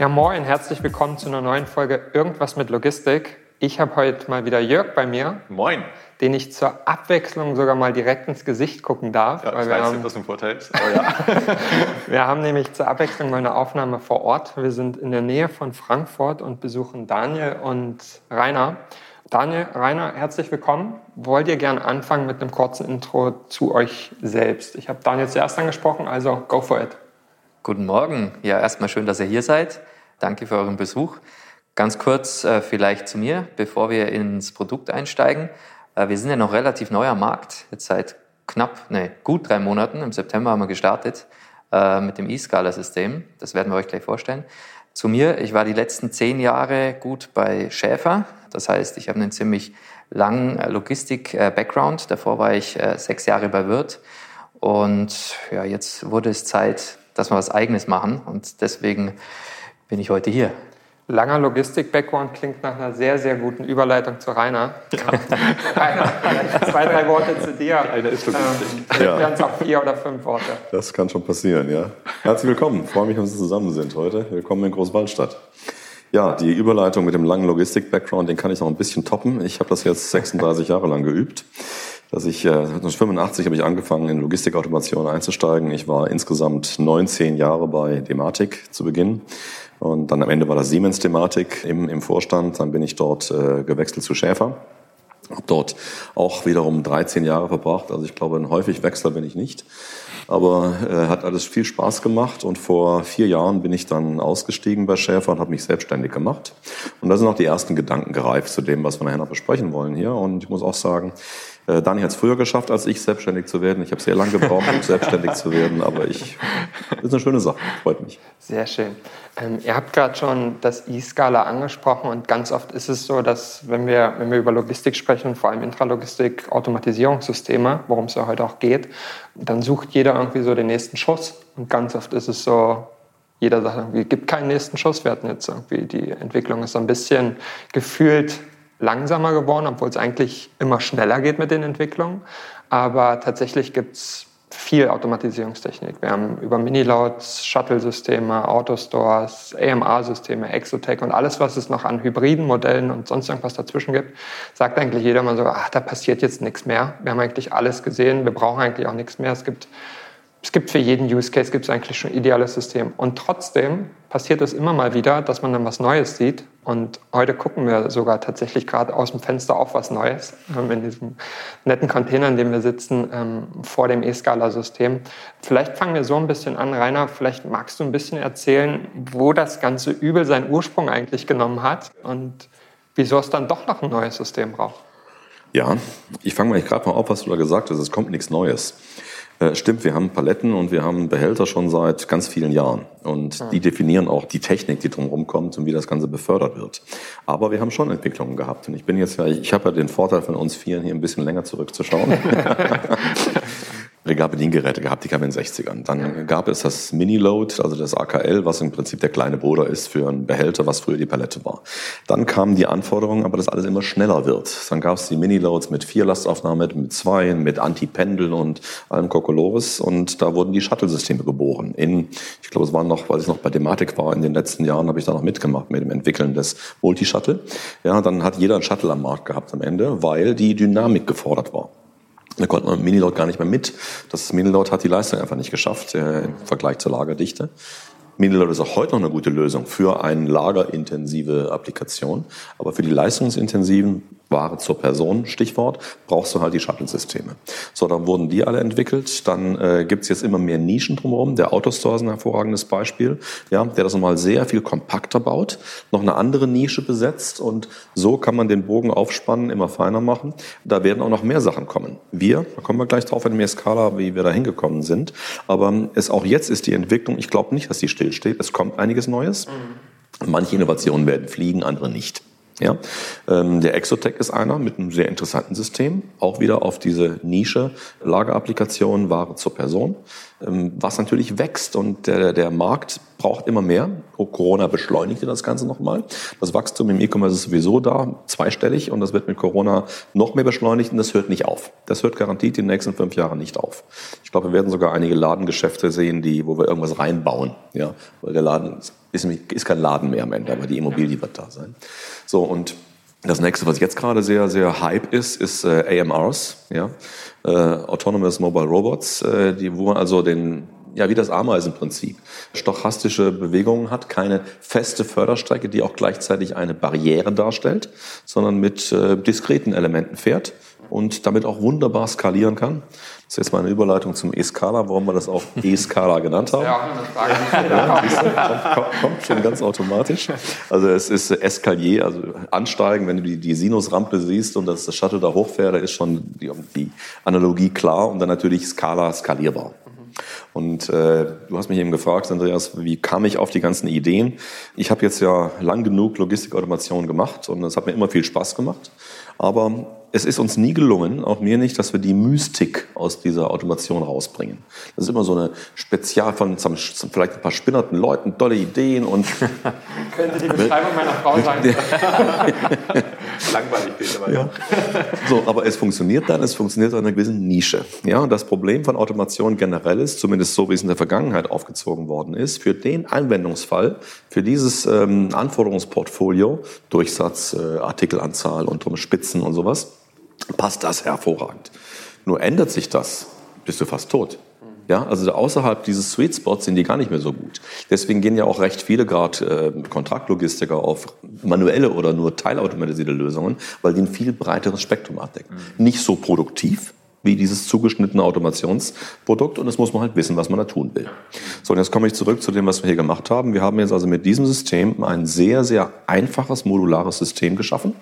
Ja, moin, herzlich willkommen zu einer neuen Folge Irgendwas mit Logistik. Ich habe heute mal wieder Jörg bei mir. Moin. Den ich zur Abwechslung sogar mal direkt ins Gesicht gucken darf. Ja, ich weiß nicht, was ein Vorteil ist. Aber ja. wir haben nämlich zur Abwechslung mal eine Aufnahme vor Ort. Wir sind in der Nähe von Frankfurt und besuchen Daniel und Rainer. Daniel, Rainer, herzlich willkommen. Wollt ihr gerne anfangen mit einem kurzen Intro zu euch selbst? Ich habe Daniel zuerst angesprochen, also go for it. Guten Morgen. Ja, erstmal schön, dass ihr hier seid. Danke für euren Besuch. Ganz kurz äh, vielleicht zu mir, bevor wir ins Produkt einsteigen. Äh, wir sind ja noch relativ neu am Markt, jetzt seit knapp, nee, gut drei Monaten. Im September haben wir gestartet äh, mit dem E-Scala-System. Das werden wir euch gleich vorstellen. Zu mir, ich war die letzten zehn Jahre gut bei Schäfer. Das heißt, ich habe einen ziemlich langen äh, Logistik-Background. Davor war ich äh, sechs Jahre bei Wirt. Und ja, jetzt wurde es Zeit, dass wir was Eigenes machen. Und deswegen bin ich heute hier. Langer Logistik-Background klingt nach einer sehr, sehr guten Überleitung zu Rainer. Ja. Rainer, vielleicht zwei, drei Worte zu dir. Einer ist Logistik. Ähm, ja. Wären es auch vier oder fünf Worte. Das kann schon passieren, ja. Herzlich willkommen. Ich freue mich, dass wir zusammen sind heute. Willkommen in Großwaldstadt. Ja, die Überleitung mit dem langen Logistik-Background, den kann ich noch ein bisschen toppen. Ich habe das jetzt 36 Jahre lang geübt dass ich, äh, 1985 habe ich angefangen, in Logistikautomation einzusteigen. Ich war insgesamt 19 Jahre bei Dematik zu Beginn. Und dann am Ende war das Siemens-Thematik im, im Vorstand. Dann bin ich dort äh, gewechselt zu Schäfer. Habe dort auch wiederum 13 Jahre verbracht. Also ich glaube, ein häufig Wechsler bin ich nicht. Aber äh, hat alles viel Spaß gemacht und vor vier Jahren bin ich dann ausgestiegen bei Schäfer und habe mich selbstständig gemacht. Und da sind auch die ersten Gedanken gereift zu dem, was wir nachher noch besprechen wollen hier. Und ich muss auch sagen, äh, Dani hat es früher geschafft, als ich selbstständig zu werden. Ich habe sehr lange gebraucht, um selbstständig zu werden, aber ich, ist eine schöne Sache, freut mich. Sehr schön. Ähm, ihr habt gerade schon das E-Skala angesprochen und ganz oft ist es so, dass wenn wir, wenn wir über Logistik sprechen, vor allem Intralogistik, Automatisierungssysteme, worum es ja heute auch geht, dann sucht jeder irgendwie so den nächsten Schuss und ganz oft ist es so, jeder sagt irgendwie, gibt keinen nächsten Schuss. Wir hatten jetzt irgendwie, die Entwicklung ist so ein bisschen gefühlt langsamer geworden, obwohl es eigentlich immer schneller geht mit den Entwicklungen. Aber tatsächlich gibt es viel Automatisierungstechnik. Wir haben über Miniloads, Shuttle-Systeme, Autostores, AMR-Systeme, Exotech und alles, was es noch an hybriden Modellen und sonst irgendwas dazwischen gibt, sagt eigentlich jeder mal so, ach, da passiert jetzt nichts mehr. Wir haben eigentlich alles gesehen, wir brauchen eigentlich auch nichts mehr. Es gibt es gibt für jeden Use Case gibt es eigentlich schon ein ideales System. Und trotzdem passiert es immer mal wieder, dass man dann was Neues sieht. Und heute gucken wir sogar tatsächlich gerade aus dem Fenster auf was Neues, ähm, in diesem netten Container, in dem wir sitzen, ähm, vor dem E-Scala-System. Vielleicht fangen wir so ein bisschen an. Rainer, vielleicht magst du ein bisschen erzählen, wo das ganze Übel seinen Ursprung eigentlich genommen hat und wieso es dann doch noch ein neues System braucht. Ja, ich fange mal gerade mal auf, was du da gesagt hast. Es kommt nichts Neues. Äh, stimmt, wir haben Paletten und wir haben Behälter schon seit ganz vielen Jahren. Und die definieren auch die Technik, die drumherum kommt und wie das Ganze befördert wird. Aber wir haben schon Entwicklungen gehabt. Und ich bin jetzt ja, ich habe ja den Vorteil von uns Vieren hier ein bisschen länger zurückzuschauen. Regalbediengeräte gehabt, die kamen in den 60ern. Dann gab es das Mini-Load, also das AKL, was im Prinzip der kleine Bruder ist für einen Behälter, was früher die Palette war. Dann kamen die Anforderungen, aber dass alles immer schneller wird. Dann gab es die Mini-Loads mit vier Lastaufnahmen, mit zwei, mit Anti-Pendel und allem Kokolores und da wurden die Shuttle-Systeme geboren. In, ich glaube, es waren noch, weil ich noch bei Thematik war, in den letzten Jahren habe ich da noch mitgemacht mit dem Entwickeln des Multi-Shuttle. Ja, dann hat jeder ein Shuttle am Markt gehabt am Ende, weil die Dynamik gefordert war. Da konnte man Miniload gar nicht mehr mit. Das Miniload hat die Leistung einfach nicht geschafft äh, im Vergleich zur Lagerdichte. Miniload ist auch heute noch eine gute Lösung für eine lagerintensive Applikation. Aber für die leistungsintensiven Ware zur Person, Stichwort, brauchst du halt die Shuttle-Systeme. So, dann wurden die alle entwickelt. Dann äh, gibt's jetzt immer mehr Nischen drumherum. Der Autostore ist ein hervorragendes Beispiel, ja, der das nochmal sehr viel kompakter baut, noch eine andere Nische besetzt und so kann man den Bogen aufspannen, immer feiner machen. Da werden auch noch mehr Sachen kommen. Wir, da kommen wir gleich drauf in der Skala, wie wir da hingekommen sind. Aber es auch jetzt ist die Entwicklung, ich glaube nicht, dass die still stillsteht. Es kommt einiges Neues. Mhm. Manche Innovationen werden fliegen, andere nicht. Ja, ähm, der Exotech ist einer mit einem sehr interessanten System, auch wieder auf diese Nische Lagerapplikation Ware zur Person, ähm, was natürlich wächst und der, der Markt braucht immer mehr. Corona beschleunigte das Ganze nochmal. Das Wachstum im E-Commerce ist sowieso da, zweistellig und das wird mit Corona noch mehr beschleunigt und das hört nicht auf. Das hört garantiert die nächsten fünf Jahre nicht auf. Ich glaube, wir werden sogar einige Ladengeschäfte sehen, die, wo wir irgendwas reinbauen, ja, weil der Laden ist, ist kein Laden mehr am Ende, aber die Immobilie wird da sein. So, und das nächste, was jetzt gerade sehr, sehr hype ist, ist äh, AMRs, ja, äh, Autonomous Mobile Robots, äh, die, wo man also den, ja, wie das Ameisenprinzip, stochastische Bewegungen hat, keine feste Förderstrecke, die auch gleichzeitig eine Barriere darstellt, sondern mit äh, diskreten Elementen fährt und damit auch wunderbar skalieren kann. Das ist jetzt mal eine Überleitung zum E-Skala, warum wir das auch E-Skala genannt haben. Ja, ja, kommt, kommt, kommt, schon ganz automatisch. Also es ist Eskalier, also ansteigen, wenn du die, die Sinusrampe siehst und das, das Shuttle da hochfährt, da ist schon die, die Analogie klar und dann natürlich Skala skalierbar. Und äh, du hast mich eben gefragt, Andreas, wie kam ich auf die ganzen Ideen? Ich habe jetzt ja lang genug Logistikautomation gemacht und es hat mir immer viel Spaß gemacht. Aber es ist uns nie gelungen, auch mir nicht, dass wir die Mystik aus dieser Automation rausbringen. Das ist immer so eine Spezial von vielleicht ein paar spinnerten Leuten, tolle Ideen und. Könnte die Beschreibung meiner Frau sein. Langweilig Peter. aber ja. So, aber es funktioniert dann, es funktioniert in einer gewissen Nische. Ja, und das Problem von Automation generell ist, zumindest so wie es in der Vergangenheit aufgezogen worden ist, für den Anwendungsfall, für dieses ähm, Anforderungsportfolio, Durchsatz, äh, Artikelanzahl und drum Spitzen und sowas, passt das hervorragend. Nur ändert sich das, bist du fast tot. Ja, also außerhalb dieses Sweet Spots sind die gar nicht mehr so gut. Deswegen gehen ja auch recht viele gerade äh, Kontraktlogistiker auf manuelle oder nur teilautomatisierte Lösungen, weil die ein viel breiteres Spektrum abdecken. Mhm. Nicht so produktiv wie dieses zugeschnittene Automationsprodukt und das muss man halt wissen, was man da tun will. So, und jetzt komme ich zurück zu dem, was wir hier gemacht haben. Wir haben jetzt also mit diesem System ein sehr, sehr einfaches modulares System geschaffen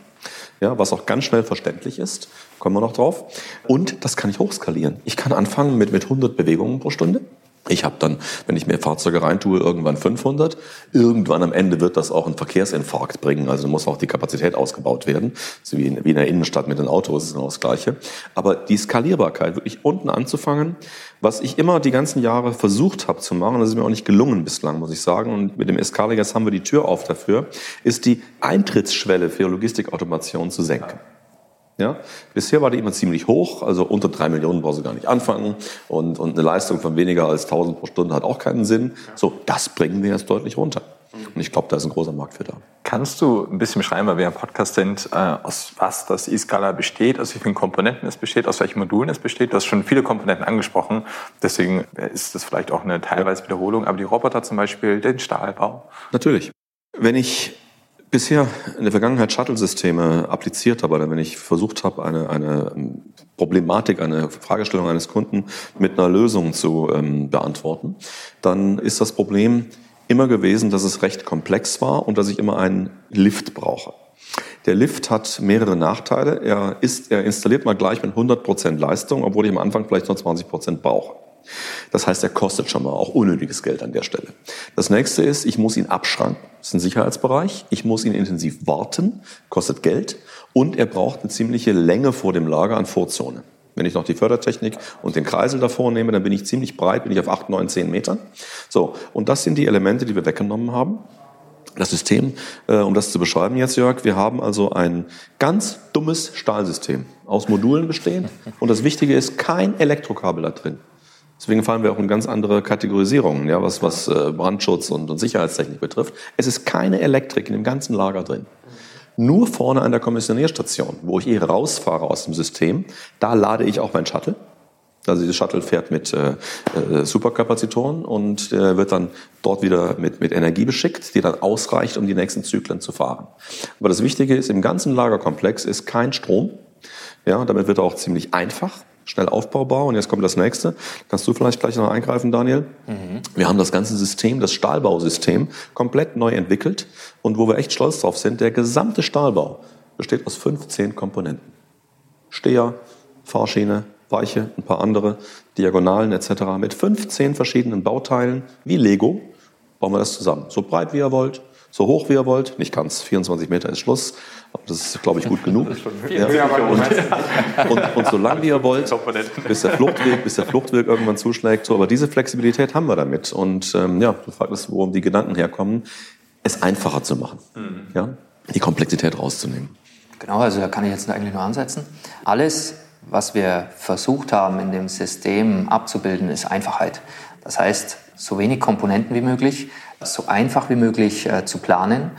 ja, was auch ganz schnell verständlich ist. Kommen wir noch drauf. Und das kann ich hochskalieren. Ich kann anfangen mit, mit 100 Bewegungen pro Stunde. Ich habe dann, wenn ich mehr Fahrzeuge reintue, irgendwann 500. Irgendwann am Ende wird das auch einen Verkehrsinfarkt bringen. Also muss auch die Kapazität ausgebaut werden. So wie in, wie in der Innenstadt mit den Autos ist genau das Gleiche. Aber die Skalierbarkeit, wirklich unten anzufangen, was ich immer die ganzen Jahre versucht habe zu machen, das ist mir auch nicht gelungen bislang, muss ich sagen. Und mit dem jetzt haben wir die Tür auf dafür, ist die Eintrittsschwelle für Logistikautomation zu senken. Ja? Bisher war die immer ziemlich hoch, also unter drei Millionen brauchst du gar nicht anfangen und, und eine Leistung von weniger als 1000 pro Stunde hat auch keinen Sinn. So, das bringen wir jetzt deutlich runter. Und ich glaube, da ist ein großer Markt für da. Kannst du ein bisschen beschreiben, weil wir im Podcast sind, äh, aus was das E-Scala besteht, aus wie vielen Komponenten es besteht, aus welchen Modulen es besteht? Du hast schon viele Komponenten angesprochen, deswegen ist das vielleicht auch eine teilweise Wiederholung, aber die Roboter zum Beispiel, den Stahlbau? Natürlich. Wenn ich bisher in der Vergangenheit Shuttle-Systeme appliziert habe, oder wenn ich versucht habe, eine, eine Problematik, eine Fragestellung eines Kunden mit einer Lösung zu ähm, beantworten, dann ist das Problem immer gewesen, dass es recht komplex war und dass ich immer einen Lift brauche. Der Lift hat mehrere Nachteile. Er, ist, er installiert mal gleich mit 100% Leistung, obwohl ich am Anfang vielleicht nur 20% brauche. Das heißt, er kostet schon mal auch unnötiges Geld an der Stelle. Das nächste ist, ich muss ihn abschranken. Das ist ein Sicherheitsbereich. Ich muss ihn intensiv warten, kostet Geld. Und er braucht eine ziemliche Länge vor dem Lager an Vorzone. Wenn ich noch die Fördertechnik und den Kreisel davor nehme, dann bin ich ziemlich breit, bin ich auf 8, 9, 10 Metern. So, und das sind die Elemente, die wir weggenommen haben. Das System, äh, um das zu beschreiben jetzt, Jörg, wir haben also ein ganz dummes Stahlsystem aus Modulen bestehen. Und das Wichtige ist, kein Elektrokabel da drin. Deswegen fallen wir auch in ganz andere Kategorisierungen, ja, was, was äh, Brandschutz und, und Sicherheitstechnik betrifft. Es ist keine Elektrik in dem ganzen Lager drin. Nur vorne an der Kommissionierstation, wo ich eh rausfahre aus dem System, da lade ich auch mein Shuttle. Also dieses Shuttle fährt mit äh, äh, Superkapazitoren und äh, wird dann dort wieder mit, mit Energie beschickt, die dann ausreicht, um die nächsten Zyklen zu fahren. Aber das Wichtige ist, im ganzen Lagerkomplex ist kein Strom. Ja, damit wird er auch ziemlich einfach schnell aufbaubar. Und jetzt kommt das nächste. Kannst du vielleicht gleich noch eingreifen, Daniel? Mhm. Wir haben das ganze System, das Stahlbausystem, komplett neu entwickelt. Und wo wir echt stolz drauf sind, der gesamte Stahlbau besteht aus 15 Komponenten. Steher, Fahrschiene, Weiche, ein paar andere, Diagonalen etc. mit 15 verschiedenen Bauteilen wie Lego bauen wir das zusammen. So breit wie ihr wollt, so hoch wie ihr wollt. Nicht ganz, 24 Meter ist Schluss. Aber das ist, glaube ich, gut genug. Ja. Und, und, und so lange wie ihr wollt, bis der Fluchtweg, bis der Fluchtweg irgendwann zuschlägt. So, aber diese Flexibilität haben wir damit. Und ähm, ja, du fragst, worum die Gedanken herkommen, es einfacher zu machen. Mhm. Ja? Die Komplexität rauszunehmen. Genau, also da kann ich jetzt eigentlich nur ansetzen. Alles, was wir versucht haben, in dem System abzubilden, ist Einfachheit. Das heißt, so wenig Komponenten wie möglich, so einfach wie möglich äh, zu planen,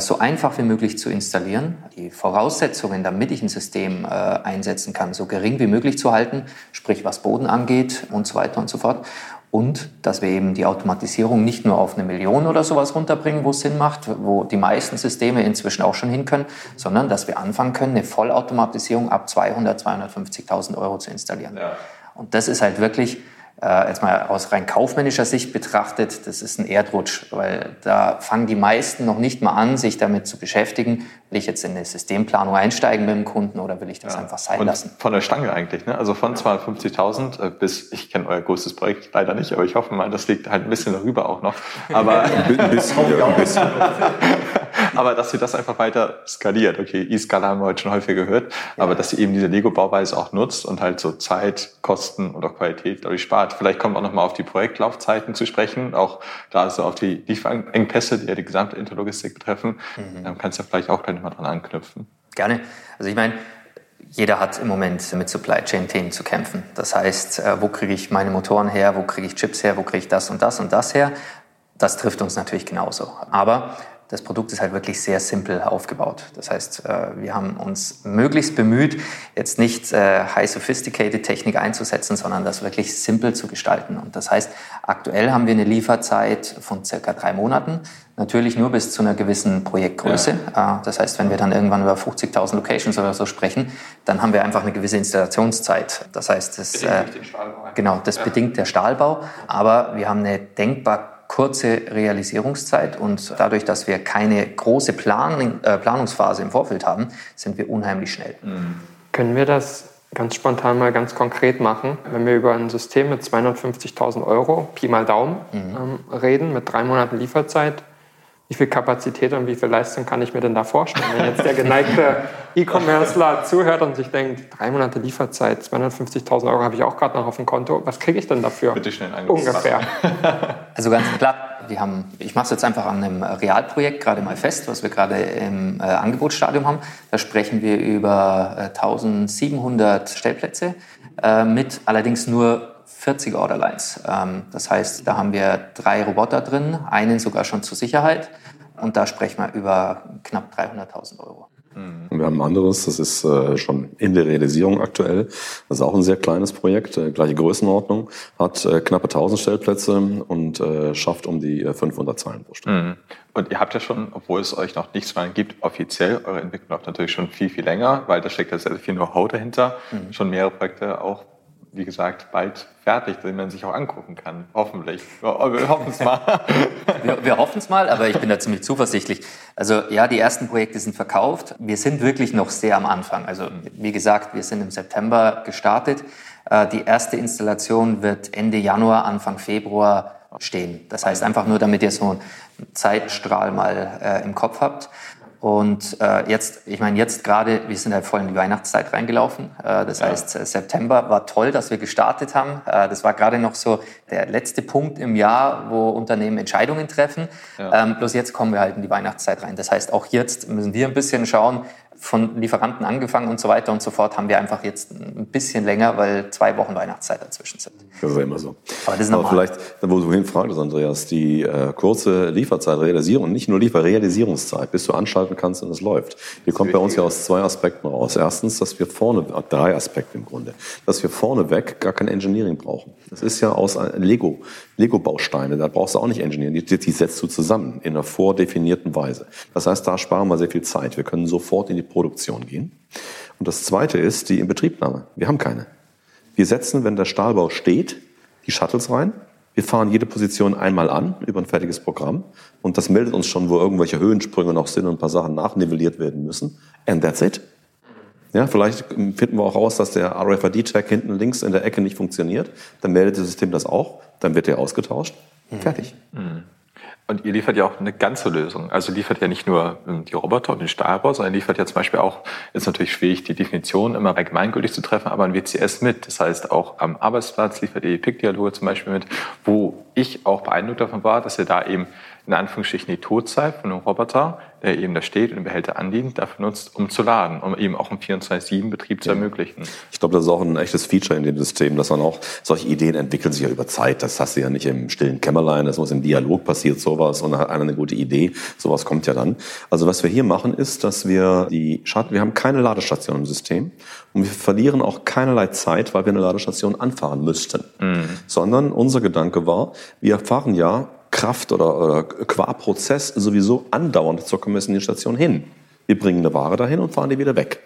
so einfach wie möglich zu installieren, die Voraussetzungen, damit ich ein System äh, einsetzen kann, so gering wie möglich zu halten, sprich was Boden angeht und so weiter und so fort. Und dass wir eben die Automatisierung nicht nur auf eine Million oder sowas runterbringen, wo es Sinn macht, wo die meisten Systeme inzwischen auch schon hin können, sondern dass wir anfangen können, eine Vollautomatisierung ab 200, 250.000 Euro zu installieren. Ja. Und das ist halt wirklich äh, jetzt mal aus rein kaufmännischer Sicht betrachtet, das ist ein Erdrutsch, weil da fangen die meisten noch nicht mal an, sich damit zu beschäftigen, will ich jetzt in eine Systemplanung einsteigen mit dem Kunden oder will ich das ja. einfach sein Und lassen? Von der Stange eigentlich, ne? also von 250.000 äh, bis, ich kenne euer größtes Projekt leider nicht, aber ich hoffe mal, das liegt halt ein bisschen darüber auch noch. Aber ein bisschen, ja, ein bisschen. Aber dass sie das einfach weiter skaliert. Okay, E-Scala haben wir heute schon häufig gehört, ja. aber dass sie eben diese Lego-Bauweise auch nutzt und halt so Zeit, Kosten und auch Qualität dadurch spart. Vielleicht kommt auch nochmal auf die Projektlaufzeiten zu sprechen, auch gerade so auf die Lieferengpässe, die ja die gesamte Interlogistik betreffen. Mhm. Dann kannst du ja vielleicht auch gleich nochmal dran anknüpfen. Gerne. Also ich meine, jeder hat im Moment mit Supply Chain Themen zu kämpfen. Das heißt, äh, wo kriege ich meine Motoren her, wo kriege ich Chips her, wo kriege ich das und das und das her? Das trifft uns natürlich genauso. Aber das Produkt ist halt wirklich sehr simpel aufgebaut. Das heißt, äh, wir haben uns möglichst bemüht, jetzt nicht äh, high sophisticated Technik einzusetzen, sondern das wirklich simpel zu gestalten. Und das heißt, aktuell haben wir eine Lieferzeit von circa drei Monaten. Natürlich nur bis zu einer gewissen Projektgröße. Ja. Äh, das heißt, wenn wir dann irgendwann über 50.000 Locations oder so sprechen, dann haben wir einfach eine gewisse Installationszeit. Das heißt, das, äh, genau, das ja. bedingt der Stahlbau. Aber wir haben eine denkbar kurze Realisierungszeit und dadurch, dass wir keine große Plan äh, Planungsphase im Vorfeld haben, sind wir unheimlich schnell. Mhm. Können wir das ganz spontan mal ganz konkret machen, wenn wir über ein System mit 250.000 Euro, Pi mal Daumen, mhm. ähm, reden, mit drei Monaten Lieferzeit, wie viel Kapazität und wie viel Leistung kann ich mir denn da vorstellen? Wenn jetzt der geneigte E-Commercer zuhört und sich denkt, drei Monate Lieferzeit, 250.000 Euro habe ich auch gerade noch auf dem Konto, was kriege ich denn dafür? Bitte schnell Ungefähr. Also ganz platt, wir haben, ich mache es jetzt einfach an einem Realprojekt gerade mal fest, was wir gerade im äh, Angebotsstadium haben. Da sprechen wir über äh, 1700 Stellplätze äh, mit allerdings nur 40 Orderlines. Ähm, das heißt, da haben wir drei Roboter drin, einen sogar schon zur Sicherheit. Und da sprechen wir über knapp 300.000 Euro. Wir haben ein anderes, das ist äh, schon in der Realisierung aktuell. Das ist auch ein sehr kleines Projekt, äh, gleiche Größenordnung, hat äh, knappe 1000 Stellplätze und schafft um die 500 äh, Zeilen pro Stunde. Mhm. Und ihr habt ja schon, obwohl es euch noch nichts rein gibt, offiziell, eure Entwicklung läuft natürlich schon viel, viel länger, weil da steckt ja sehr viel Know-how dahinter, mhm. schon mehrere Projekte auch wie gesagt, bald fertig, den man sich auch angucken kann. Hoffentlich. Wir hoffen es mal. wir, wir hoffen es mal, aber ich bin da ziemlich zuversichtlich. Also ja, die ersten Projekte sind verkauft. Wir sind wirklich noch sehr am Anfang. Also wie gesagt, wir sind im September gestartet. Äh, die erste Installation wird Ende Januar, Anfang Februar stehen. Das heißt einfach nur, damit ihr so einen Zeitstrahl mal äh, im Kopf habt. Und äh, jetzt, ich meine, jetzt gerade, wir sind halt voll in die Weihnachtszeit reingelaufen. Äh, das ja. heißt, äh, September war toll, dass wir gestartet haben. Äh, das war gerade noch so der letzte Punkt im Jahr, wo Unternehmen Entscheidungen treffen. Ja. Ähm, bloß jetzt kommen wir halt in die Weihnachtszeit rein. Das heißt, auch jetzt müssen wir ein bisschen schauen, von Lieferanten angefangen und so weiter und so fort, haben wir einfach jetzt ein bisschen länger, weil zwei Wochen Weihnachtszeit dazwischen sind. Das ist ja immer so. Aber das ist Aber vielleicht, wo du hinfragst, Andreas, die äh, kurze Lieferzeit, Realisierung, nicht nur Lieferrealisierungszeit, bis du anschalten kannst und es läuft. Die kommt bei uns ja aus zwei Aspekten raus. Erstens, dass wir vorne, äh, drei Aspekte im Grunde, dass wir vorneweg gar kein Engineering brauchen. Das ist ja aus Lego, Lego-Bausteine, da brauchst du auch nicht Engineering, die, die setzt du zusammen in einer vordefinierten Weise. Das heißt, da sparen wir sehr viel Zeit. Wir können sofort in die Produktion gehen. Und das Zweite ist die Inbetriebnahme. Wir haben keine. Wir setzen, wenn der Stahlbau steht, die Shuttles rein. Wir fahren jede Position einmal an über ein fertiges Programm und das meldet uns schon, wo irgendwelche Höhensprünge noch sind und ein paar Sachen nachnivelliert werden müssen. And that's it. Ja, vielleicht finden wir auch raus, dass der RFID-Tag hinten links in der Ecke nicht funktioniert. Dann meldet das System das auch. Dann wird der ausgetauscht. Mhm. Fertig. Mhm. Und ihr liefert ja auch eine ganze Lösung. Also liefert ja nicht nur ähm, die Roboter und den Stahlbau, sondern liefert ja zum Beispiel auch, ist natürlich schwierig, die Definition immer allgemeingültig zu treffen, aber ein WCS mit. Das heißt, auch am Arbeitsplatz liefert ihr PIC-Dialoge zum Beispiel mit, wo ich auch beeindruckt davon war, dass ihr da eben in Anführungsstrichen die Todzeit von einem Roboter, der eben da steht und den Behälter andient, dafür nutzt, um zu laden, um eben auch einen 24-7-Betrieb zu ermöglichen. Ich glaube, das ist auch ein echtes Feature in dem System, dass man auch, solche Ideen entwickeln sich ja über Zeit. Das hast du ja nicht im stillen Kämmerlein, das muss im Dialog passiert sowas und dann hat einer eine gute Idee. Sowas kommt ja dann. Also was wir hier machen ist, dass wir die Schatten, wir haben keine Ladestation im System und wir verlieren auch keinerlei Zeit, weil wir eine Ladestation anfahren müssten. Mhm. Sondern unser Gedanke war, wir fahren ja Kraft oder, oder qua Prozess sowieso andauernd zur Kommissionierstation hin. Wir bringen eine Ware dahin und fahren die wieder weg.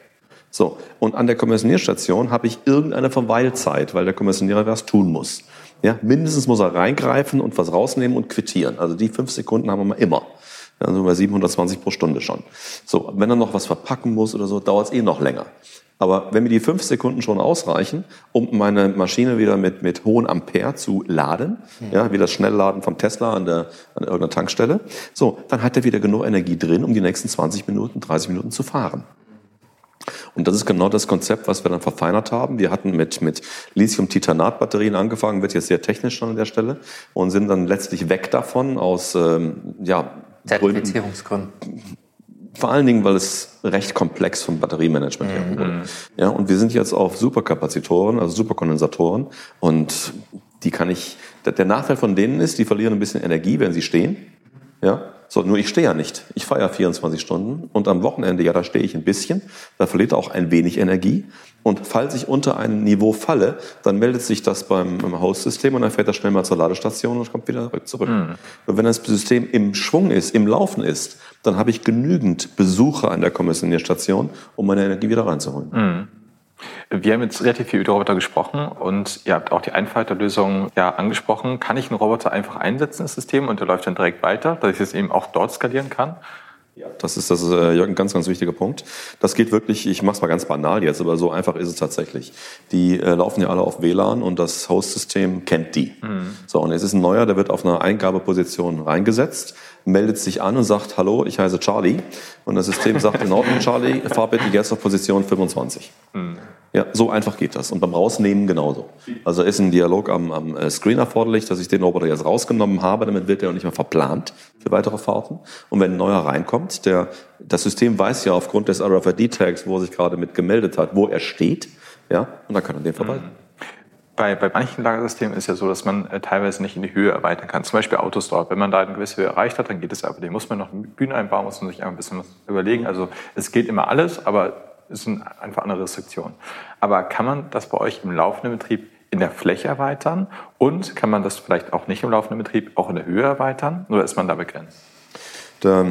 So, und an der Kommissionierstation habe ich irgendeine Verweilzeit, weil der Kommissionierer was tun muss. Ja, mindestens muss er reingreifen und was rausnehmen und quittieren. Also die fünf Sekunden haben wir mal immer. Dann sind wir 720 pro Stunde schon. So, wenn er noch was verpacken muss oder so, dauert es eh noch länger. Aber wenn mir die fünf Sekunden schon ausreichen, um meine Maschine wieder mit, mit hohen Ampere zu laden, mhm. ja, wie das Schnellladen vom Tesla an, der, an irgendeiner Tankstelle, so, dann hat er wieder genug Energie drin, um die nächsten 20 Minuten, 30 Minuten zu fahren. Und das ist genau das Konzept, was wir dann verfeinert haben. Wir hatten mit, mit Lithium-Titanat-Batterien angefangen, wird jetzt sehr technisch schon an der Stelle, und sind dann letztlich weg davon aus ähm, ja, Zertifizierungsgründen. Vor allen Dingen, weil es recht komplex vom Batteriemanagement her wurde. Mhm. Ja, und wir sind jetzt auf Superkapazitoren, also Superkondensatoren. Und die kann ich, der Nachteil von denen ist, die verlieren ein bisschen Energie, wenn sie stehen. Ja, so, nur ich stehe ja nicht. Ich fahre ja 24 Stunden und am Wochenende, ja, da stehe ich ein bisschen. Da verliert auch ein wenig Energie. Und falls ich unter ein Niveau falle, dann meldet sich das beim, beim Host-System und dann fährt er schnell mal zur Ladestation und kommt wieder zurück. Mhm. Und wenn das System im Schwung ist, im Laufen ist, dann habe ich genügend Besucher an der Kommissionierstation, um meine Energie wieder reinzuholen. Mhm. Wir haben jetzt relativ viel über Roboter gesprochen und ihr habt auch die Einfalterlösung ja angesprochen. Kann ich einen Roboter einfach einsetzen ins System und der läuft dann direkt weiter, dass ich es eben auch dort skalieren kann? Ja, das ist das äh, Jörg, ein ganz, ganz wichtiger Punkt. Das geht wirklich, ich mache es mal ganz banal jetzt, aber so einfach ist es tatsächlich. Die äh, laufen ja alle auf WLAN und das Host-System kennt die. Mhm. So, und es ist ein neuer, der wird auf einer Eingabeposition reingesetzt meldet sich an und sagt, hallo, ich heiße Charlie. Und das System sagt, in Ordnung, Charlie, fahr bitte jetzt auf Position 25. Mhm. Ja, so einfach geht das. Und beim Rausnehmen genauso. Also ist ein Dialog am, am äh, Screen erforderlich, dass ich den Roboter jetzt rausgenommen habe, damit wird er auch nicht mehr verplant für weitere Fahrten. Und wenn ein neuer reinkommt, der, das System weiß ja aufgrund des RFID-Tags, wo er sich gerade mit gemeldet hat, wo er steht, ja, und dann kann er den verwalten. Mhm bei, bei manchen Lagersystemen ist ja so, dass man äh, teilweise nicht in die Höhe erweitern kann. Zum Beispiel Autostore. Wenn man da eine gewisse Höhe erreicht hat, dann geht es aber. Den muss man noch eine Bühne einbauen, muss man sich ein bisschen was überlegen. Also es geht immer alles, aber es sind einfach andere Restriktionen. Aber kann man das bei euch im laufenden Betrieb in der Fläche erweitern? Und kann man das vielleicht auch nicht im laufenden Betrieb auch in der Höhe erweitern? Oder ist man da begrenzt? Der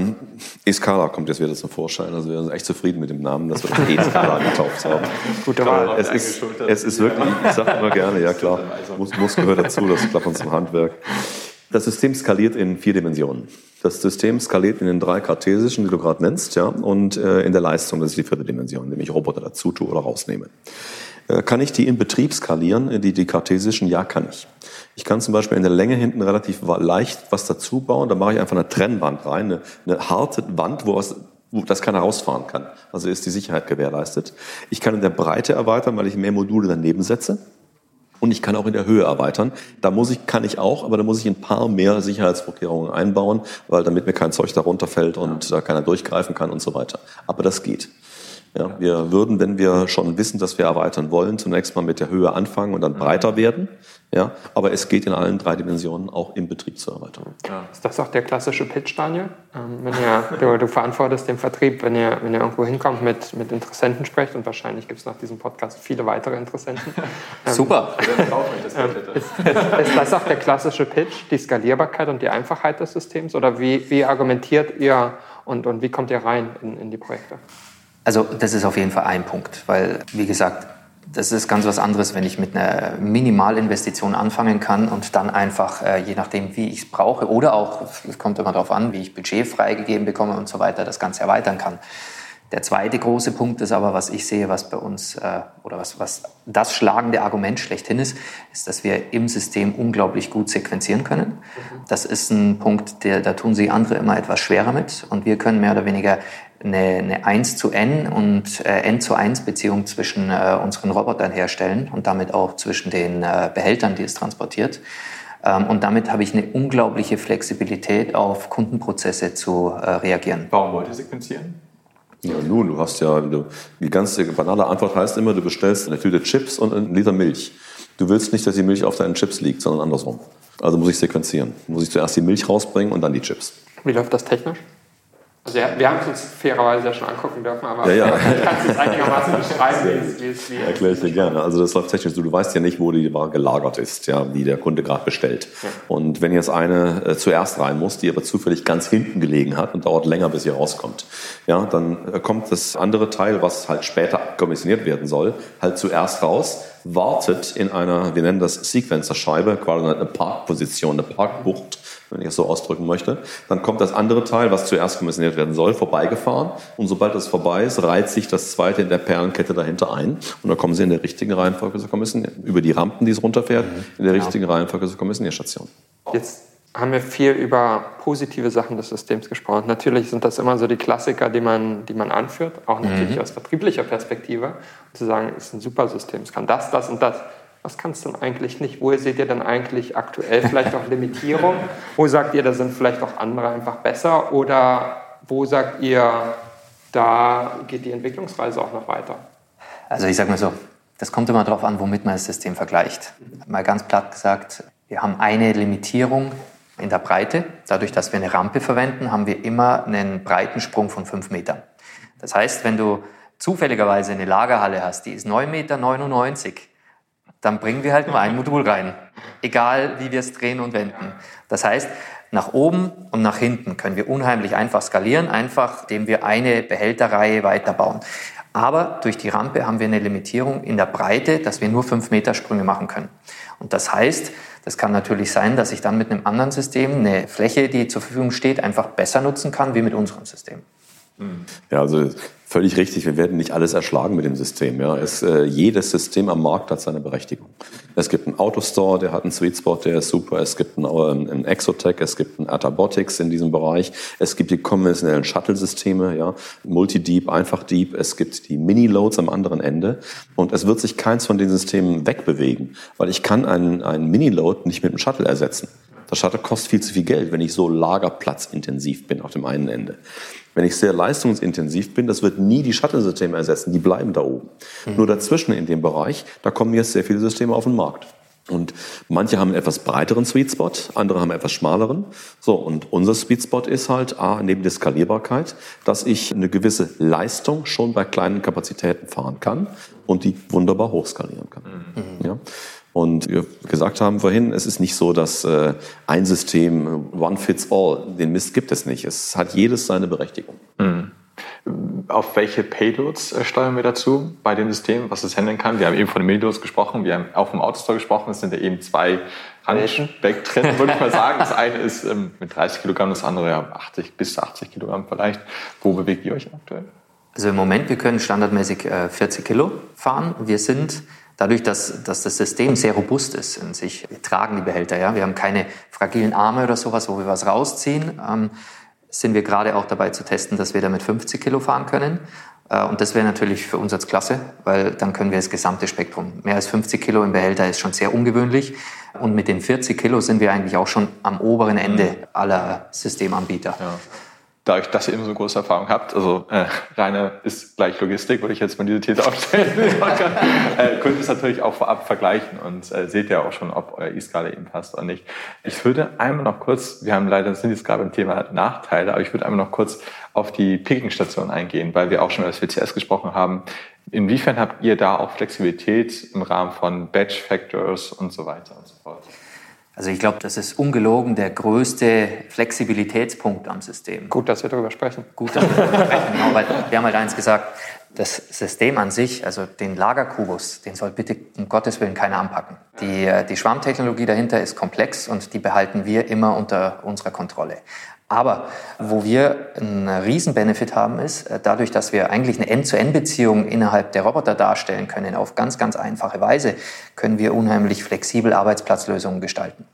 E-Scala kommt jetzt wieder zum Vorschein. Also wir sind echt zufrieden mit dem Namen, dass wir E-Scala getauft haben. Gute Wahl. Es ist, es ist wirklich, ich sage immer gerne, ja klar, muss, muss gehört dazu, das klappt uns im Handwerk. Das System skaliert in vier Dimensionen. Das System skaliert in den drei kartesischen, die du gerade nennst, ja, und äh, in der Leistung, das ist die vierte Dimension, indem ich Roboter dazu tue oder rausnehme. Äh, kann ich die im Betrieb skalieren, die, die kartesischen? Ja, kann ich. Ich kann zum Beispiel in der Länge hinten relativ leicht was dazu bauen. Da mache ich einfach eine Trennwand rein, eine, eine harte Wand, wo, wo das keiner rausfahren kann. Also ist die Sicherheit gewährleistet. Ich kann in der Breite erweitern, weil ich mehr Module daneben setze. Und ich kann auch in der Höhe erweitern. Da muss ich, kann ich auch, aber da muss ich ein paar mehr Sicherheitsvorkehrungen einbauen, weil damit mir kein Zeug darunter fällt und da keiner durchgreifen kann und so weiter. Aber das geht. Ja, wir würden, wenn wir schon wissen, dass wir erweitern wollen, zunächst mal mit der Höhe anfangen und dann breiter werden. Ja, aber es geht in allen drei Dimensionen auch im Betrieb zu erweitern. Ja. Ist das auch der klassische Pitch, Daniel? Ähm, wenn ihr, du, du, verantwortest den Vertrieb, wenn ihr, wenn ihr irgendwo hinkommt, mit, mit Interessenten sprecht und wahrscheinlich gibt es nach diesem Podcast viele weitere Interessenten. Ähm, Super. ähm, ist, ist, ist, das auch der klassische Pitch, die Skalierbarkeit und die Einfachheit des Systems? Oder wie, wie argumentiert ihr und, und wie kommt ihr rein in, in die Projekte? Also das ist auf jeden Fall ein Punkt, weil wie gesagt, das ist ganz was anderes, wenn ich mit einer Minimalinvestition anfangen kann und dann einfach, äh, je nachdem, wie ich es brauche, oder auch, es kommt immer darauf an, wie ich Budget freigegeben bekomme und so weiter, das Ganze erweitern kann. Der zweite große Punkt ist aber, was ich sehe, was bei uns äh, oder was, was das schlagende Argument schlechthin ist, ist, dass wir im System unglaublich gut sequenzieren können. Das ist ein Punkt, der, da tun sich andere immer etwas schwerer mit und wir können mehr oder weniger eine, eine 1 zu N und äh, N zu 1 Beziehung zwischen äh, unseren Robotern herstellen und damit auch zwischen den äh, Behältern, die es transportiert. Ähm, und damit habe ich eine unglaubliche Flexibilität, auf Kundenprozesse zu äh, reagieren. Warum wollt ihr sequenzieren? Ja, nun, du hast ja, du, die ganze banale Antwort heißt immer, du bestellst eine Tüte Chips und einen Liter Milch. Du willst nicht, dass die Milch auf deinen Chips liegt, sondern andersrum. Also muss ich sequenzieren. Muss ich zuerst die Milch rausbringen und dann die Chips. Wie läuft das technisch? Also ja, wir haben es uns fairerweise ja schon angucken dürfen, aber Ja, ja. kannst du es einigermaßen beschreiben, wie es, wie Erkläre ich dir gerne. Also das läuft technisch so, du weißt ja nicht, wo die Ware gelagert ist, ja, die der Kunde gerade bestellt. Und wenn jetzt eine äh, zuerst rein muss, die aber zufällig ganz hinten gelegen hat und dauert länger, bis sie rauskommt, ja, dann äh, kommt das andere Teil, was halt später kommissioniert werden soll, halt zuerst raus, wartet in einer, wir nennen das Sequencer-Scheibe, quasi eine Parkposition, eine Parkbucht, wenn ich es so ausdrücken möchte. Dann kommt das andere Teil, was zuerst kommissioniert werden soll, vorbeigefahren. Und sobald es vorbei ist, reiht sich das zweite in der Perlenkette dahinter ein. Und dann kommen sie in der richtigen Reihenfolge zur Kommission, über die Rampen, die es runterfährt, in der richtigen Reihenfolge zur Kommissionierstation. Jetzt haben wir viel über positive Sachen des Systems gesprochen. Natürlich sind das immer so die Klassiker, die man, die man anführt, auch natürlich aus vertrieblicher Perspektive, zu sagen, es ist ein super System, es kann das, das und das. Was kann es denn eigentlich nicht? Wo seht ihr denn eigentlich aktuell vielleicht auch Limitierung? Wo sagt ihr, da sind vielleicht auch andere einfach besser? Oder wo sagt ihr, da geht die Entwicklungsreise auch noch weiter? Also ich sage mal so, das kommt immer darauf an, womit man das System vergleicht. Mal ganz platt gesagt, wir haben eine Limitierung in der Breite. Dadurch, dass wir eine Rampe verwenden, haben wir immer einen Breitensprung von 5 Metern. Das heißt, wenn du zufälligerweise eine Lagerhalle hast, die ist 9,99 Meter, dann bringen wir halt nur ein Modul rein. Egal, wie wir es drehen und wenden. Das heißt, nach oben und nach hinten können wir unheimlich einfach skalieren, einfach indem wir eine Behälterreihe weiterbauen. Aber durch die Rampe haben wir eine Limitierung in der Breite, dass wir nur 5 Meter Sprünge machen können. Und das heißt, das kann natürlich sein, dass ich dann mit einem anderen System eine Fläche, die zur Verfügung steht, einfach besser nutzen kann wie mit unserem System. Ja, also völlig richtig. Wir werden nicht alles erschlagen mit dem System. Ja. Es, äh, jedes System am Markt hat seine Berechtigung. Es gibt einen Autostore, der hat einen Sweet Spot, der ist super. Es gibt einen, ähm, einen Exotech, es gibt einen Atabotics in diesem Bereich. Es gibt die konventionellen Shuttle-Systeme, ja, Multi-Deep, Einfach-Deep. Es gibt die Mini-Loads am anderen Ende. Und es wird sich keins von den Systemen wegbewegen, weil ich kann einen, einen Mini-Load nicht mit einem Shuttle ersetzen. Das Shuttle kostet viel zu viel Geld, wenn ich so lagerplatzintensiv bin auf dem einen Ende. Wenn ich sehr leistungsintensiv bin, das wird nie die Shuttle-Systeme ersetzen, die bleiben da oben. Nur dazwischen in dem Bereich, da kommen jetzt sehr viele Systeme auf den Markt. Und manche haben einen etwas breiteren Sweet Spot, andere haben einen etwas schmaleren. So, und unser Sweet Spot ist halt A, neben der Skalierbarkeit, dass ich eine gewisse Leistung schon bei kleinen Kapazitäten fahren kann und die wunderbar hochskalieren kann. Ja? Und wir gesagt haben vorhin, es ist nicht so, dass äh, ein System one fits all, den Mist gibt es nicht. Es hat jedes seine Berechtigung. Auf welche Payloads äh, steuern wir dazu bei dem System, was es handeln kann? Wir haben eben von den Payloads gesprochen, wir haben auch vom Autostore gesprochen. Es sind ja eben zwei Handspektren, würde ich mal sagen. Das eine ist ähm, mit 30 Kilogramm, das andere ja 80 bis 80 Kilogramm vielleicht. Wo bewegt ihr euch aktuell? Also im Moment, wir können standardmäßig äh, 40 Kilo fahren. Wir sind dadurch, dass, dass das System sehr robust ist in sich. Tragen die Behälter, ja. Wir haben keine fragilen Arme oder sowas, wo wir was rausziehen. Ähm, sind wir gerade auch dabei zu testen, dass wir damit 50 Kilo fahren können. Äh, Und das wäre natürlich für uns als Klasse, weil dann können wir das gesamte Spektrum. Mehr als 50 Kilo im Behälter ist schon sehr ungewöhnlich. Und mit den 40 Kilo sind wir eigentlich auch schon am oberen Ende aller Systemanbieter. Dadurch, dass ihr eben so große Erfahrung habt, also äh, Rainer ist gleich Logistik, würde ich jetzt mal diese These aufstellen. äh, könnt ihr es natürlich auch vorab vergleichen und äh, seht ja auch schon, ob euer E-Skala eben passt oder nicht. Ich würde einmal noch kurz, wir haben leider, sind jetzt gerade beim Thema Nachteile, aber ich würde einmal noch kurz auf die Picking-Station eingehen, weil wir auch schon über das WCS gesprochen haben. Inwiefern habt ihr da auch Flexibilität im Rahmen von Batch Factors und so weiter und so fort? Also ich glaube, das ist ungelogen der größte Flexibilitätspunkt am System. Gut, dass wir darüber sprechen. Gut, dass wir darüber sprechen, genau, weil wir haben halt eins gesagt, Das System an sich, also den Lagerkubus, den soll bitte um Gottes Willen keiner anpacken. Die, äh, die Schwarmtechnologie dahinter ist komplex und die behalten wir immer unter unserer Kontrolle. Aber wo wir einen Riesenbenefit haben, ist, äh, dadurch, dass wir eigentlich eine End-zu-End-Beziehung innerhalb der Roboter darstellen können, auf ganz, ganz einfache Weise, können wir unheimlich flexibel Arbeitsplatzlösungen gestalten.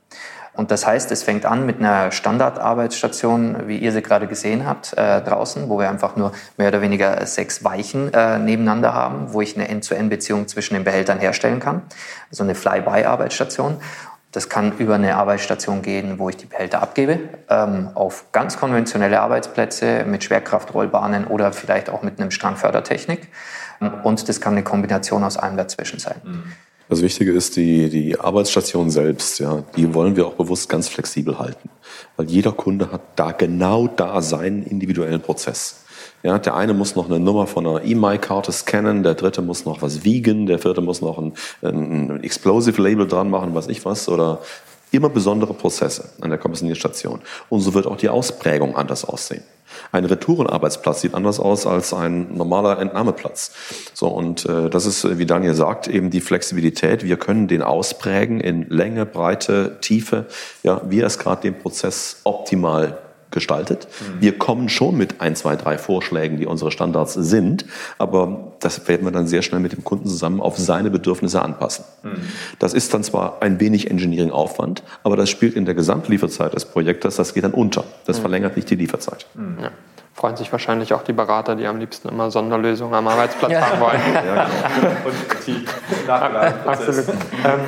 Und das heißt, es fängt an mit einer Standardarbeitsstation, wie ihr sie gerade gesehen habt, äh, draußen, wo wir einfach nur mehr oder weniger sechs Weichen äh, nebeneinander haben, wo ich eine End-zu-End-Beziehung zwischen den Behältern herstellen kann. Also eine Fly-by-Arbeitsstation. Das kann über eine Arbeitsstation gehen, wo ich die Behälter abgebe, ähm, auf ganz konventionelle Arbeitsplätze mit Schwerkraftrollbahnen oder vielleicht auch mit einem Strangfördertechnik. Und das kann eine Kombination aus allem dazwischen sein. Mhm. Das Wichtige ist die, die Arbeitsstation selbst. Ja, die wollen wir auch bewusst ganz flexibel halten, weil jeder Kunde hat da genau da seinen individuellen Prozess. Ja, der eine muss noch eine Nummer von einer E-Mail-Karte scannen, der dritte muss noch was wiegen, der vierte muss noch ein, ein Explosive-Label dran machen, was ich was, oder immer besondere Prozesse an der Kommissionierstation. Und so wird auch die Ausprägung anders aussehen. Ein Retourenarbeitsplatz sieht anders aus als ein normaler Entnahmeplatz. So, und äh, das ist, wie Daniel sagt, eben die Flexibilität. Wir können den ausprägen in Länge, Breite, Tiefe, ja, wie es gerade den Prozess optimal gestaltet. Mhm. Wir kommen schon mit ein, zwei, drei Vorschlägen, die unsere Standards sind, aber das werden wir dann sehr schnell mit dem Kunden zusammen auf seine Bedürfnisse anpassen. Mhm. Das ist dann zwar ein wenig Engineering-Aufwand, aber das spielt in der Gesamtlieferzeit des Projektes, das geht dann unter. Das mhm. verlängert nicht die Lieferzeit. Mhm. Ja. Freuen sich wahrscheinlich auch die Berater, die am liebsten immer Sonderlösungen am Arbeitsplatz ja. haben wollen. Ja, genau. Und die Absolut. Ähm,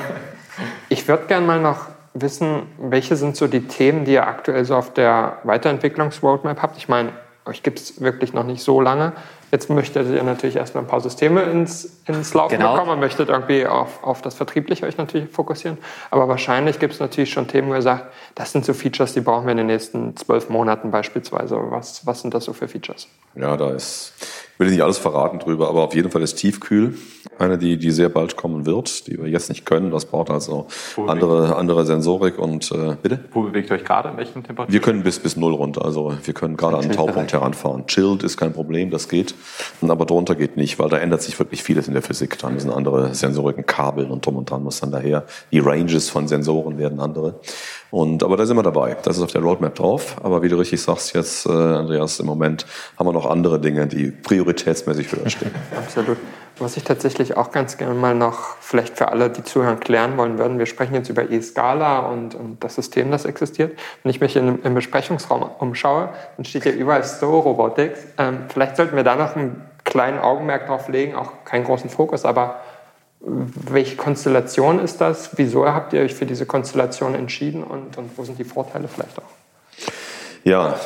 ich würde gerne mal noch wissen, welche sind so die Themen, die ihr aktuell so auf der Weiterentwicklungsroadmap habt? Ich meine, euch gibt es wirklich noch nicht so lange. Jetzt möchtet ihr natürlich erstmal ein paar Systeme ins, ins Laufen genau. bekommen und möchtet irgendwie auf, auf das Vertriebliche euch natürlich fokussieren. Aber wahrscheinlich gibt es natürlich schon Themen, wo ihr sagt, das sind so Features, die brauchen wir in den nächsten zwölf Monaten beispielsweise. Was, was sind das so für Features? Ja, da ist will nicht alles verraten drüber, aber auf jeden Fall ist Tiefkühl eine, die, die sehr bald kommen wird, die wir jetzt nicht können. Das braucht also andere, andere Sensorik und äh, bitte? Wo bewegt ihr euch gerade? In welchen Temperaturen? Wir können bis, bis null runter. Also wir können gerade an den Taupunkt heranfahren. Chilled ist kein Problem, das geht. Aber drunter geht nicht, weil da ändert sich wirklich vieles in der Physik. Da müssen andere Sensoriken, Kabel und drum und dran muss dann daher. Die Ranges von Sensoren werden andere. Und, aber da sind wir dabei. Das ist auf der Roadmap drauf. Aber wie du richtig sagst jetzt, äh, Andreas, im Moment haben wir noch andere Dinge, die prioritätsmäßig höher stehen. Absolut. Was ich tatsächlich auch ganz gerne mal noch vielleicht für alle, die zuhören, klären wollen würden. Wir sprechen jetzt über E-Scala und, und, das System, das existiert. Wenn ich mich in, im Besprechungsraum umschaue, dann steht ja überall Stow Robotics. Ähm, vielleicht sollten wir da noch einen kleinen Augenmerk drauf legen, auch keinen großen Fokus, aber welche Konstellation ist das? Wieso habt ihr euch für diese Konstellation entschieden und, und wo sind die Vorteile vielleicht auch? Ja,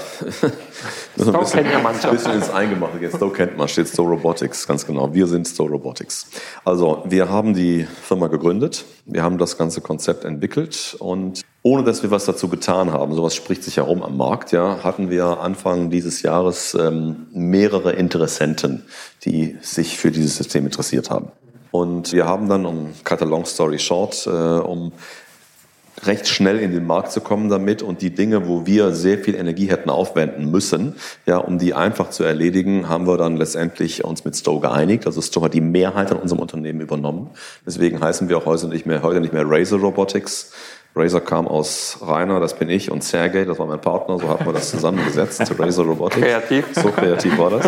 Stow ein bisschen, kennt ja man. Ein bisschen ins Eingemachte geht. Stow kennt man, steht Stow Robotics, ganz genau. Wir sind Stow Robotics. Also, wir haben die Firma gegründet, wir haben das ganze Konzept entwickelt und ohne dass wir was dazu getan haben, sowas spricht sich herum am Markt, ja, hatten wir Anfang dieses Jahres ähm, mehrere Interessenten, die sich für dieses System interessiert haben. Und wir haben dann, um cut a long story short, äh, um recht schnell in den Markt zu kommen damit und die Dinge, wo wir sehr viel Energie hätten aufwenden müssen, ja, um die einfach zu erledigen, haben wir dann letztendlich uns mit Stowe geeinigt. Also Stowe hat die Mehrheit an unserem Unternehmen übernommen. Deswegen heißen wir auch heute nicht mehr, heute nicht mehr Razer Robotics. Razer kam aus Rainer, das bin ich, und Sergey, das war mein Partner, so haben wir das zusammengesetzt zu Razer Robotics. Kreativ. So kreativ war das.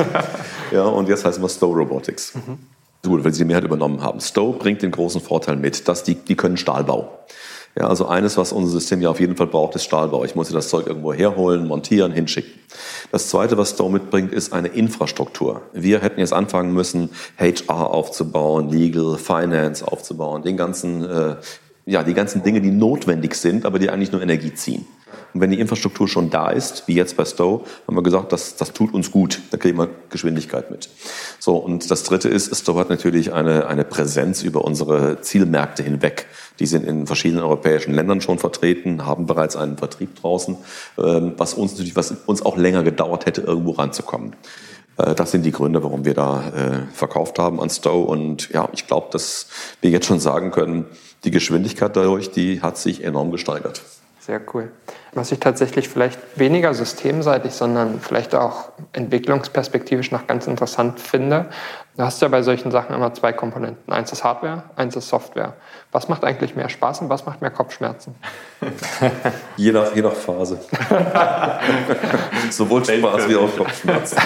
Ja, und jetzt heißen wir Stowe Robotics. Mhm. Gut, weil sie die Mehrheit übernommen haben. Stowe bringt den großen Vorteil mit, dass die, die können Stahlbau. Ja, also eines, was unser System ja auf jeden Fall braucht, ist Stahlbau. Ich muss das Zeug irgendwo herholen, montieren, hinschicken. Das zweite, was Stowe mitbringt, ist eine Infrastruktur. Wir hätten jetzt anfangen müssen, HR aufzubauen, Legal, Finance aufzubauen, den ganzen, äh, ja, die ganzen Dinge, die notwendig sind, aber die eigentlich nur Energie ziehen. Und wenn die Infrastruktur schon da ist, wie jetzt bei Stowe, haben wir gesagt, das, das tut uns gut. Da kriegen wir Geschwindigkeit mit. So, und das Dritte ist, Stowe hat natürlich eine, eine Präsenz über unsere Zielmärkte hinweg. Die sind in verschiedenen europäischen Ländern schon vertreten, haben bereits einen Vertrieb draußen, ähm, was uns natürlich, was uns auch länger gedauert hätte, irgendwo ranzukommen. Äh, das sind die Gründe, warum wir da äh, verkauft haben an Stowe. Und ja, ich glaube, dass wir jetzt schon sagen können, die Geschwindigkeit dadurch, die hat sich enorm gesteigert. Sehr cool. Was ich tatsächlich vielleicht weniger systemseitig, sondern vielleicht auch entwicklungsperspektivisch noch ganz interessant finde, du hast ja bei solchen Sachen immer zwei Komponenten. Eins ist Hardware, eins ist Software. Was macht eigentlich mehr Spaß und was macht mehr Kopfschmerzen? je, nach, je nach Phase. Sowohl Spaß wie auch Kopfschmerzen.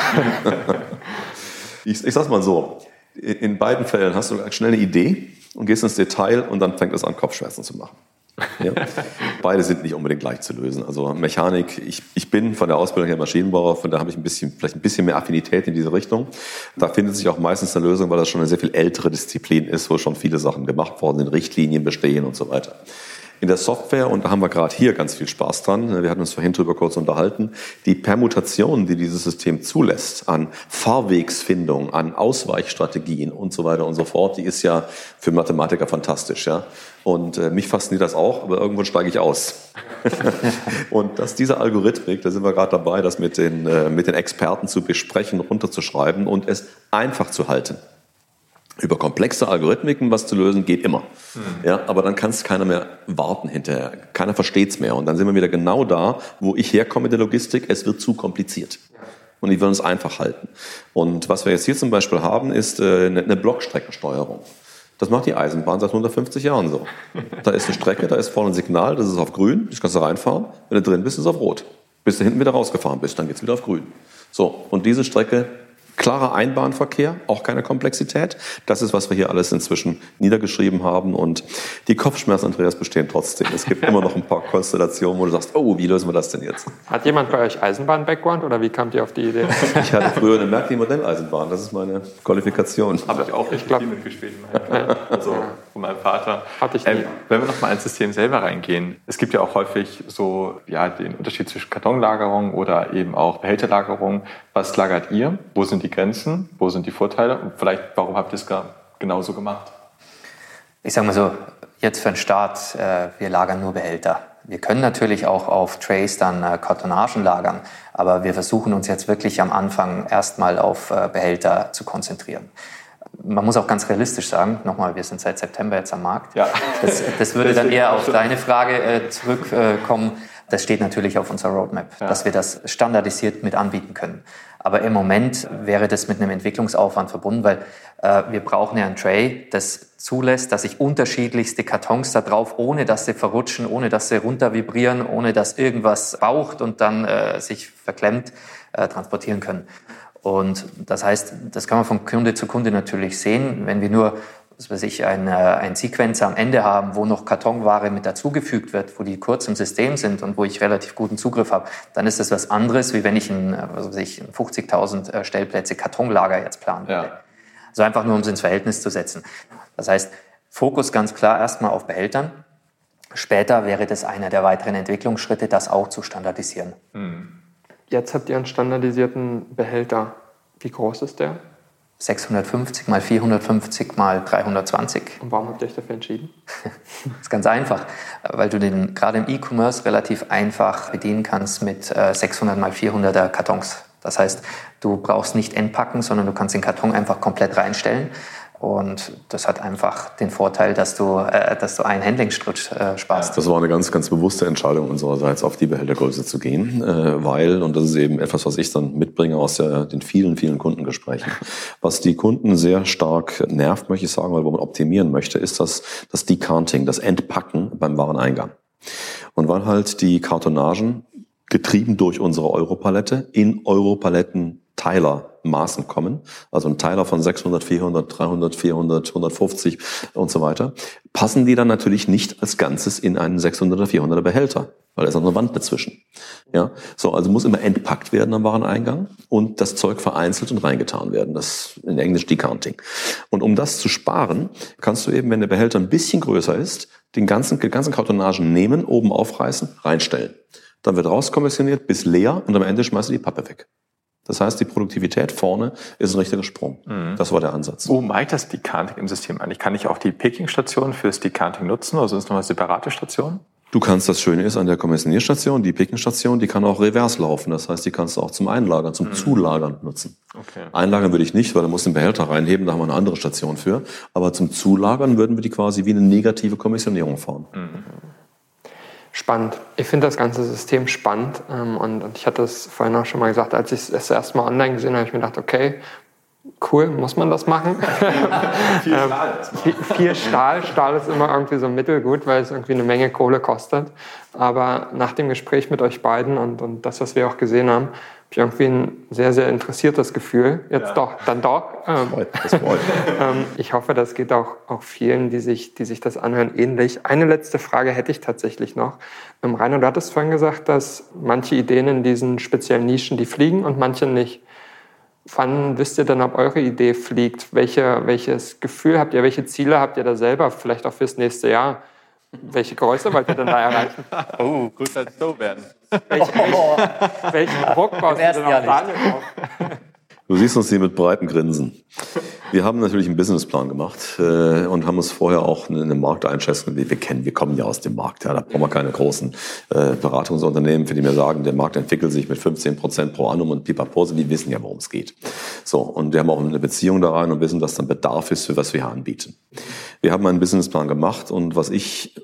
ich, ich sag's mal so. In beiden Fällen hast du schnell eine Idee und gehst ins Detail und dann fängt es an, Kopfschmerzen zu machen. Ja. Beide sind nicht unbedingt leicht zu lösen. Also Mechanik, ich, ich bin von der Ausbildung her Maschinenbauer, von da habe ich ein bisschen, vielleicht ein bisschen mehr Affinität in diese Richtung. Da findet sich auch meistens eine Lösung, weil das schon eine sehr viel ältere Disziplin ist, wo schon viele Sachen gemacht worden sind, Richtlinien bestehen und so weiter in der Software, und da haben wir gerade hier ganz viel Spaß dran, wir hatten uns vorhin drüber kurz unterhalten, die Permutationen, die dieses System zulässt, an Fahrwegsfindung, an Ausweichstrategien und so weiter und so fort, die ist ja für Mathematiker fantastisch. Ja? Und äh, mich fasziniert das auch, aber irgendwann steige ich aus. und dass diese Algorithmik, da sind wir gerade dabei, das mit den, äh, mit den Experten zu besprechen, runterzuschreiben und es einfach zu halten über komplexe Algorithmiken was zu lösen, geht immer. Mhm. Ja, aber dann kann es keiner mehr warten hinterher. Keiner versteht es mehr. Und dann sind wir wieder genau da, wo ich herkomme in der Logistik. Es wird zu kompliziert. Und ich will es einfach halten. Und was wir jetzt hier zum Beispiel haben, ist äh, eine Blockstreckensteuerung. Das macht die Eisenbahn seit 150 Jahren so. Da ist eine Strecke, da ist vorne ein Signal, das ist auf grün, das kannst du reinfahren. Wenn du drin bist, ist es auf rot. Bis du hinten wieder rausgefahren bist, dann geht's wieder auf grün. So, und diese Strecke Klarer Einbahnverkehr, auch keine Komplexität. Das ist, was wir hier alles inzwischen niedergeschrieben haben. Und die Kopfschmerzen, Andreas, bestehen trotzdem. Es gibt immer noch ein paar Konstellationen, wo du sagst, oh, wie lösen wir das denn jetzt? Hat jemand bei euch Eisenbahn-Background oder wie kamt ihr auf die Idee? Ich hatte früher eine Märklin-Modelleisenbahn. Das ist meine Qualifikation. Habe ich auch ich glaub, mitgespielt. Also von meinem Vater. Hatte ich nie. Ähm, wenn wir noch mal ins System selber reingehen. Es gibt ja auch häufig so ja, den Unterschied zwischen Kartonlagerung oder eben auch Behälterlagerung. Was lagert ihr? Wo sind die die Grenzen? Wo sind die Vorteile? Und vielleicht, warum habt ihr es genauso gemacht? Ich sage mal so, jetzt für den Start, äh, wir lagern nur Behälter. Wir können natürlich auch auf Trays dann äh, Kartonagen lagern, aber wir versuchen uns jetzt wirklich am Anfang erstmal auf äh, Behälter zu konzentrieren. Man muss auch ganz realistisch sagen, nochmal, wir sind seit September jetzt am Markt. Ja. Das, das würde dann eher auf deine Frage äh, zurückkommen. Das steht natürlich auf unserer Roadmap, ja. dass wir das standardisiert mit anbieten können. Aber im Moment wäre das mit einem Entwicklungsaufwand verbunden, weil äh, wir brauchen ja ein Tray, das zulässt, dass ich unterschiedlichste Kartons da drauf, ohne dass sie verrutschen, ohne dass sie runter vibrieren, ohne dass irgendwas baucht und dann äh, sich verklemmt, äh, transportieren können. Und das heißt, das kann man von Kunde zu Kunde natürlich sehen. Wenn wir nur was weiß ich, ein, äh, ein Sequencer am Ende haben, wo noch Kartonware mit dazugefügt wird, wo die kurz im System sind und wo ich relativ guten Zugriff habe, dann ist das was anderes, wie wenn ich ein, äh, was weiß ich, 50.000 äh, Stellplätze Kartonlager jetzt planen würde. Ja. Also einfach nur, um es ins Verhältnis zu setzen. Das heißt, Fokus ganz klar erstmal auf Behältern. Später wäre das einer der weiteren Entwicklungsschritte, das auch zu standardisieren. Hm. Jetzt habt ihr einen standardisierten Behälter. Wie groß ist der? 650 mal 450 mal 320. Und warum habt ihr euch dafür entschieden? das ist ganz einfach, weil du den gerade im E-Commerce relativ einfach bedienen kannst mit 600 äh, mal 400er Kartons. Das heißt, du brauchst nicht entpacken, sondern du kannst den Karton einfach komplett reinstellen und das hat einfach den Vorteil, dass du, äh, dass du einen Handlingstrut äh, sparst. Das war eine ganz, ganz bewusste Entscheidung unsererseits, auf die Behältergröße zu gehen, äh, weil, und das ist eben etwas, was ich dann mitbringe aus der, den vielen, vielen Kundengesprächen, was die Kunden sehr stark nervt, möchte ich sagen, weil man optimieren möchte, ist das, das Decanting, das Entpacken beim Wareneingang. Und weil halt die Kartonagen getrieben durch unsere Europalette in Europaletten Teilermaßen kommen, also ein Teiler von 600, 400, 300, 400, 150 und so weiter, passen die dann natürlich nicht als Ganzes in einen 600er, 400er Behälter, weil da ist auch eine Wand dazwischen. Ja, so, also muss immer entpackt werden am Wareneingang und das Zeug vereinzelt und reingetan werden. Das in Englisch Decounting. Und um das zu sparen, kannst du eben, wenn der Behälter ein bisschen größer ist, den ganzen, die ganzen Kartonagen nehmen, oben aufreißen, reinstellen. Dann wird rauskommissioniert bis leer und am Ende schmeißt du die Pappe weg. Das heißt, die Produktivität vorne ist ein richtiger Sprung. Mhm. Das war der Ansatz. Wo meint das Decanting im System eigentlich? Kann ich auch die Picking-Station fürs Decanting nutzen oder es nochmal separate Stationen? Du kannst, das Schöne ist an der Kommissionierstation, die Picking-Station, die kann auch revers laufen. Das heißt, die kannst du auch zum Einlagern, zum mhm. Zulagern nutzen. Okay. Einlagern würde ich nicht, weil du musst den Behälter reinheben, da haben wir eine andere Station für. Aber zum Zulagern würden wir die quasi wie eine negative Kommissionierung fahren. Mhm. Spannend. Ich finde das ganze System spannend ähm, und, und, ich hatte es vorhin auch schon mal gesagt, als ich es erst mal online gesehen habe, habe ich mir gedacht, okay, cool, muss man das machen? viel Stahl. viel, Stahl. Stahl ist immer irgendwie so mittelgut, weil es irgendwie eine Menge Kohle kostet. Aber nach dem Gespräch mit euch beiden und, und das, was wir auch gesehen haben, irgendwie ein sehr, sehr interessiertes Gefühl. Jetzt ja. doch, dann doch. Ähm, das freut. ähm, ich hoffe, das geht auch, auch vielen, die sich, die sich das anhören, ähnlich. Eine letzte Frage hätte ich tatsächlich noch. Ähm, Rainer, du hattest vorhin gesagt, dass manche Ideen in diesen speziellen Nischen, die fliegen und manche nicht. Wann wisst ihr denn, ob eure Idee fliegt? Welche, welches Gefühl habt ihr? Welche Ziele habt ihr da selber? Vielleicht auch fürs nächste Jahr? Welche Größe wollt ihr denn da erreichen? Oh, gut als so werden. Welch, welch, welchen Druck baust du denn auf auf? Du siehst uns hier mit breiten Grinsen. Wir haben natürlich einen Businessplan gemacht äh, und haben uns vorher auch eine, eine Markteinschätzung, die wir kennen. Wir kommen ja aus dem Markt. Ja, da brauchen wir keine großen äh, Beratungsunternehmen, für die mir sagen, der Markt entwickelt sich mit 15 Prozent pro annum und pipapo. Die wissen ja, worum es geht. So und wir haben auch eine Beziehung da rein und wissen, dass dann Bedarf ist für was wir hier anbieten. Wir haben einen Businessplan gemacht und was ich,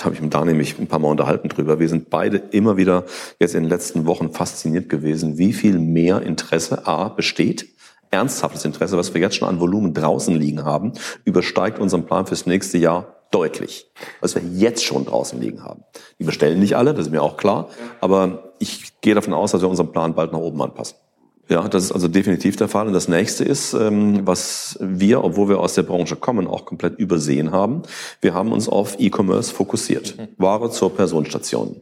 habe ich mit Daniel mich ein paar Mal unterhalten drüber. Wir sind beide immer wieder jetzt in den letzten Wochen fasziniert gewesen, wie viel mehr Interesse a besteht steht, ernsthaftes Interesse, was wir jetzt schon an Volumen draußen liegen haben, übersteigt unseren Plan fürs nächste Jahr deutlich, was wir jetzt schon draußen liegen haben. Die bestellen nicht alle, das ist mir auch klar, aber ich gehe davon aus, dass wir unseren Plan bald nach oben anpassen. Ja, das ist also definitiv der Fall. Und das nächste ist, ähm, was wir, obwohl wir aus der Branche kommen, auch komplett übersehen haben. Wir haben uns auf E-Commerce fokussiert. Ware zur Personenstation.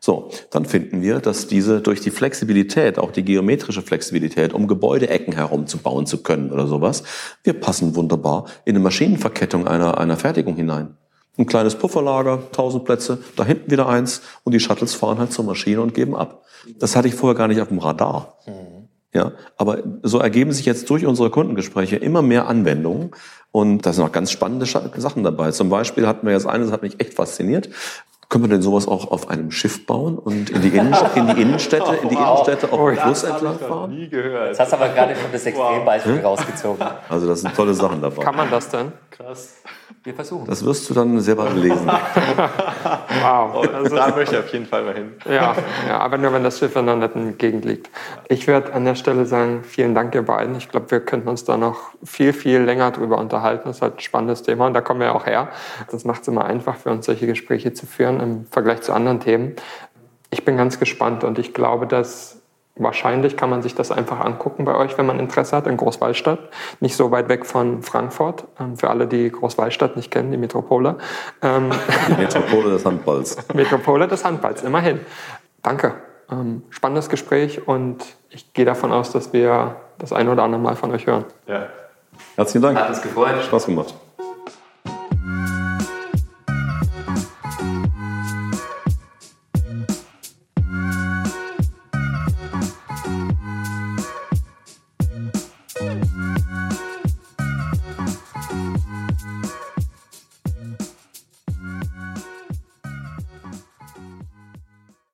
So, dann finden wir, dass diese durch die Flexibilität, auch die geometrische Flexibilität, um Gebäudeecken herum zu bauen zu können oder sowas, wir passen wunderbar in eine Maschinenverkettung einer, einer Fertigung hinein. Ein kleines Pufferlager, 1000 Plätze, da hinten wieder eins und die Shuttles fahren halt zur Maschine und geben ab. Das hatte ich vorher gar nicht auf dem Radar. Ja, aber so ergeben sich jetzt durch unsere Kundengespräche immer mehr Anwendungen und da sind auch ganz spannende Sachen dabei. Zum Beispiel hatten wir jetzt eines, das hat mich echt fasziniert. Können wir denn sowas auch auf einem Schiff bauen und in die, Innenstädte, in die Innenstädte, in die Innenstädte auf dem Fluss entlang fahren? Nie gehört. Jetzt hast du aber gerade schon das Extrembeispiel wow. rausgezogen. Also das sind tolle Sachen dabei. Kann man das denn? Krass. Wir versuchen. Das wirst du dann selber lesen. wow. Also, da möchte ich auf jeden Fall mal hin. Ja, ja aber nur wenn das Schiff in der netten Gegend liegt. Ich würde an der Stelle sagen, vielen Dank ihr beiden. Ich glaube, wir könnten uns da noch viel, viel länger drüber unterhalten. Das ist halt ein spannendes Thema und da kommen wir auch her. Das macht es immer einfach für uns, solche Gespräche zu führen im Vergleich zu anderen Themen. Ich bin ganz gespannt und ich glaube, dass Wahrscheinlich kann man sich das einfach angucken bei euch, wenn man Interesse hat, in Großwallstadt. Nicht so weit weg von Frankfurt. Ähm, für alle, die Großwallstadt nicht kennen, die Metropole. Ähm, die Metropole des Handballs. Metropole des Handballs, immerhin. Danke. Ähm, spannendes Gespräch und ich gehe davon aus, dass wir das ein oder andere Mal von euch hören. Ja. Herzlichen Dank. Hat uns gefreut. Spaß gemacht.